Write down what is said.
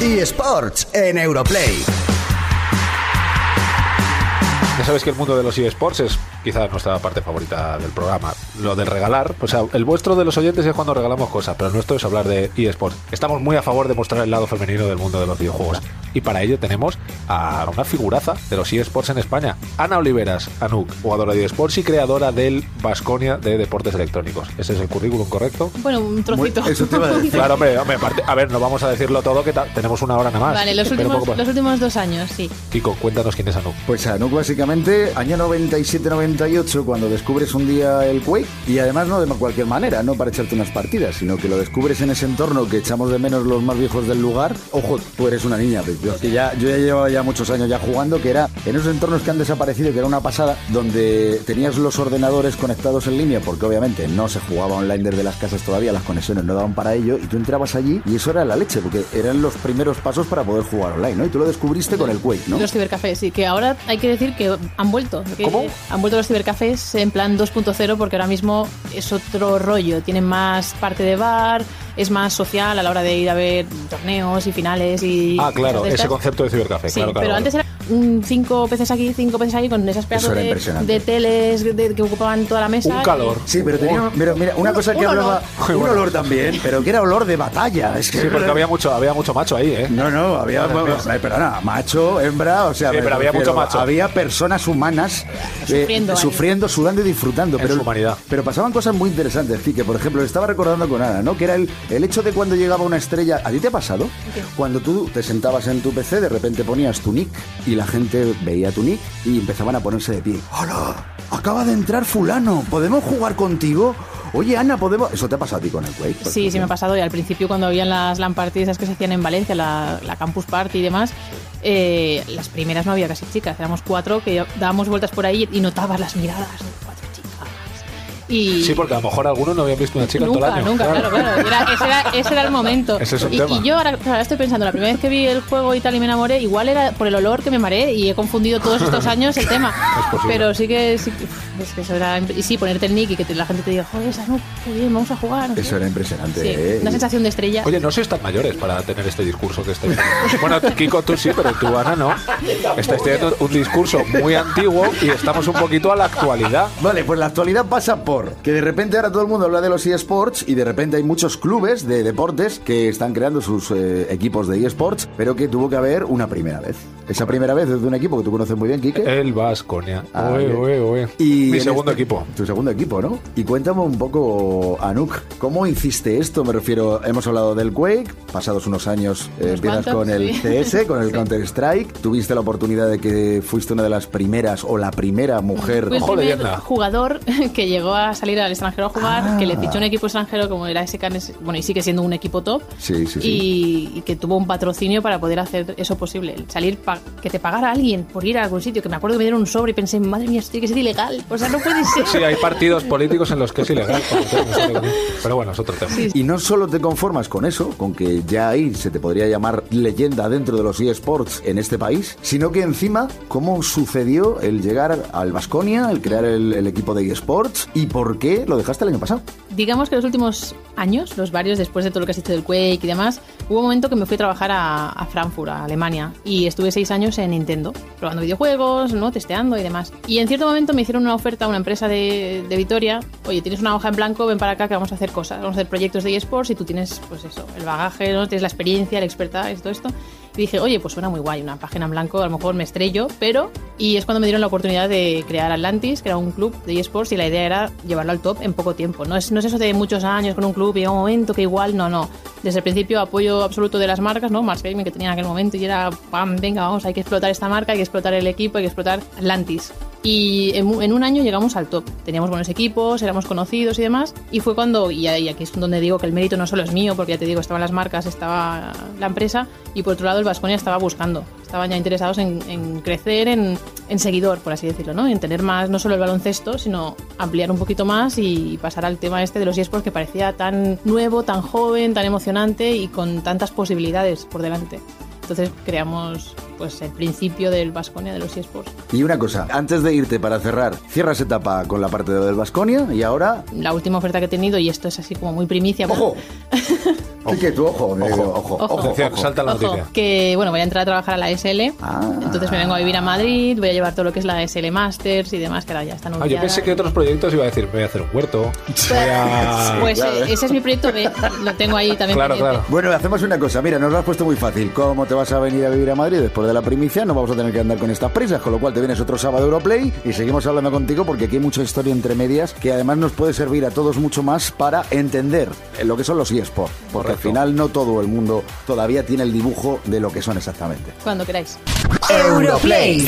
eSports en Europlay. Ya sabes que el mundo de los eSports es quizás nuestra parte favorita del programa. Lo del regalar, o sea, el vuestro de los oyentes es cuando regalamos cosas, pero el nuestro es hablar de eSports. Estamos muy a favor de mostrar el lado femenino del mundo de los videojuegos. Y para ello tenemos a una figuraza de los eSports en España, Ana Oliveras, Anuk, jugadora de eSports y creadora del Vasconia de Deportes Electrónicos. ¿Ese es el currículum correcto? Bueno, un trocito. eso te iba a decir. Claro, hombre, hombre, aparte- a ver, no vamos a decirlo todo, que tenemos una hora nada más. Vale, los últimos, poco los últimos dos años, sí. Kiko, cuéntanos quién es Anuk. Pues Anuk básicamente, año 97-98, cuando descubres un día el Quake, y además no de cualquier manera, no para echarte unas partidas, sino que lo descubres en ese entorno que echamos de menos los más viejos del lugar. Ojo, tú eres una niña, pero yo, que ya, yo ya llevaba ya muchos años ya jugando, que era en esos entornos que han desaparecido, que era una pasada, donde tenías los ordenadores conectados en línea, porque obviamente no se jugaba online desde las casas todavía, las conexiones no daban para ello, y tú entrabas allí y eso era la leche, porque eran los primeros pasos para poder jugar online, ¿no? Y tú lo descubriste con el Quake, ¿no? Los cibercafés, sí, que ahora hay que decir que han vuelto. que ¿Cómo? Han vuelto los cibercafés en plan 2.0 porque ahora mismo es otro rollo. Tienen más parte de bar, es más social a la hora de ir a ver torneos y finales y... Ah, claro, ese concepto de cibercafé. Sí, claro, claro, pero antes era cinco peces aquí, cinco peces ahí, con esas pedazos de, teles de- que ocupaban toda la mesa. Un calor. Sí, pero tenía, pero mira, una Un- cosa que un hablaba, olor. un Bueno. olor también, pero que era olor de batalla. Es que Sí, porque había mucho, había mucho macho ahí, ¿eh? No, no, había, eh, perdona, macho, hembra, o sea, Sí, pero había mucho macho. Había personas humanas eh, Sufriendo sudando y disfrutando. En pero, su humanidad. pero pasaban cosas muy interesantes, que por ejemplo, le estaba recordando con Ana, ¿no? Que era el, el hecho de cuando llegaba una estrella. ¿A ti te ha pasado? Cuando tú te sentabas en tu PC, de repente ponías tu nick y la gente veía tu nick y empezaban a ponerse de pie. ¡Hola! Acaba de entrar fulano, ¿podemos jugar contigo? Oye, Ana, ¿podemos...? ¿Eso te ha pasado a ti con el Quake? Sí, sí me ha pasado. Y al principio, cuando habían las LAN parties esas que se hacían en Valencia, la, la Campus Party y demás, eh, las primeras no había casi chicas. Éramos cuatro que dábamos vueltas por ahí y notabas las miradas. Y Sí, porque a lo mejor algunos no habían visto una chica en todo el año. nunca, claro, claro. Era- ese, era, ese era el momento. Ese es un y, tema. y yo ahora, estoy pensando, la primera vez que vi el juego y tal y me enamoré, igual era por el olor que me mareé y he confundido todos estos años el tema. Es. Pero sí que, sí, que- uf, es que eso era... Y sí, ponerte el nick y que te- la gente te diga, joder, esa no, qué bien, vamos a jugar. no sé. Eso era impresionante, Sí, ¿eh? una sensación de estrella. Oye, no sois tan mayores para tener este discurso que estáis Bueno, Kiko, tú sí, pero tú, Ana, no. Estáis teniendo un discurso muy antiguo y estamos un poquito a la actualidad. Vale, pues la actualidad pasa por que de repente ahora todo el mundo habla de los eSports y de repente hay muchos clubes de deportes que están creando sus eh, equipos de eSports, pero que tuvo que haber una primera vez. Esa primera vez es de un equipo que tú conoces muy bien, Quique. El Vasconia. Ah, Oe, bien. oe, oe. Y Mi en segundo este- equipo. Tu segundo equipo, ¿no? Y cuéntame un poco, Anuk, ¿cómo hiciste esto? Me refiero, hemos hablado del Quake, pasados unos años eh, empiezas cuantos, con el sí. CS, con el Counter-Strike, tuviste la oportunidad de que fuiste una de las primeras o la primera mujer... Fui el Ojo, primer leyenda. jugador que llegó a salir al extranjero a jugar, Ah. que le fichó un equipo extranjero como era SK, bueno, y sigue siendo un equipo top. Sí, sí, sí. Y, y que tuvo un patrocinio para poder hacer eso posible. El Salir, pa- que te pagara alguien por ir a algún sitio. Que me acuerdo que me dieron un sobre y pensé, madre mía, esto tiene que ser ilegal. O sea, no puede ser. Sí, hay partidos políticos en los que es ilegal. Pero bueno, es otro tema. Y no solo te conformas con eso, con que ya ahí se te podría llamar leyenda dentro de los eSports en este país, sino que encima, ¿cómo sucedió el llegar al Vasconia, el crear el, equipo de eSports y por qué lo dejaste el año pasado? Digamos que los últimos años, los varios, después de todo lo que has dicho del Quake y demás, hubo un momento que me fui a trabajar a, Frankfurt, a Alemania, y estuve seis años en Nintendo, probando videojuegos, ¿no? testeando y demás. Y en cierto momento me hicieron una oferta a una empresa de Vitoria, oye, tienes una hoja en blanco, ven para acá que vamos a hacer cosas, vamos a hacer proyectos de eSports y tú tienes, pues eso, el bagaje, ¿no? tienes la experiencia, el expertise, todo esto. Y dije, oye, pues suena muy guay, una página en blanco, a lo mejor me estrello, pero... Y es cuando me dieron la oportunidad de crear Atlantis, que era un club de eSports, y la idea era llevarlo al top en poco tiempo. No es, no es eso de muchos años con un club y un momento que igual, no, no. Desde el principio apoyo absoluto de las marcas, ¿no? Mars Gaming que tenía en aquel momento y era, pam, venga, vamos, hay que explotar esta marca, hay que explotar el equipo, hay que explotar Atlantis. Y en, un- año llegamos al top. Teníamos buenos equipos, éramos conocidos y demás. Y fue cuando, y, aquí es donde digo que el mérito no solo es mío, porque ya te digo, estaban las marcas, estaba la empresa, y por otro lado el Vasconia estaba buscando. Estaban ya interesados en, crecer en, en seguidor, por así decirlo, ¿no? En tener más, no solo el baloncesto, sino ampliar un poquito más y pasar al tema este de los eSports que parecía tan nuevo, tan joven, tan emocionante y con tantas posibilidades por delante. Entonces creamos pues el principio del Vasconia de los eSports. Y una cosa, antes de irte para cerrar, cierras etapa con la parte del Vasconia y ahora... La última oferta que he tenido, y esto es así como muy primicia. pero- ¡Ojo! Sí, que tú, ojo, eh, ojo, ojo, ojo, ojo. salta la Ojo, noticia. que bueno, voy a entrar a trabajar a la SL. Ah. Entonces me vengo a vivir a Madrid, voy a llevar todo lo que es la SL Masters y demás, que ahora ya están Ah, yo pensé que otros proyectos iba a decir, voy a hacer un huerto. Voy a... Pues Claro. eh, ese es mi proyecto lo tengo ahí también. Claro, pendiente. claro. Bueno, hacemos una cosa. Mira, nos lo has puesto muy fácil. ¿Cómo te vas a venir a vivir a Madrid después de la primicia? No vamos a tener que andar con estas prisas, con lo cual te vienes otro sábado a Europlay y seguimos hablando contigo porque aquí hay mucha historia entre medias que además nos puede servir a todos mucho más para entender lo que son los eSports. Porque al final no todo el mundo todavía tiene el dibujo de lo que son exactamente. Cuando queráis. Europlay.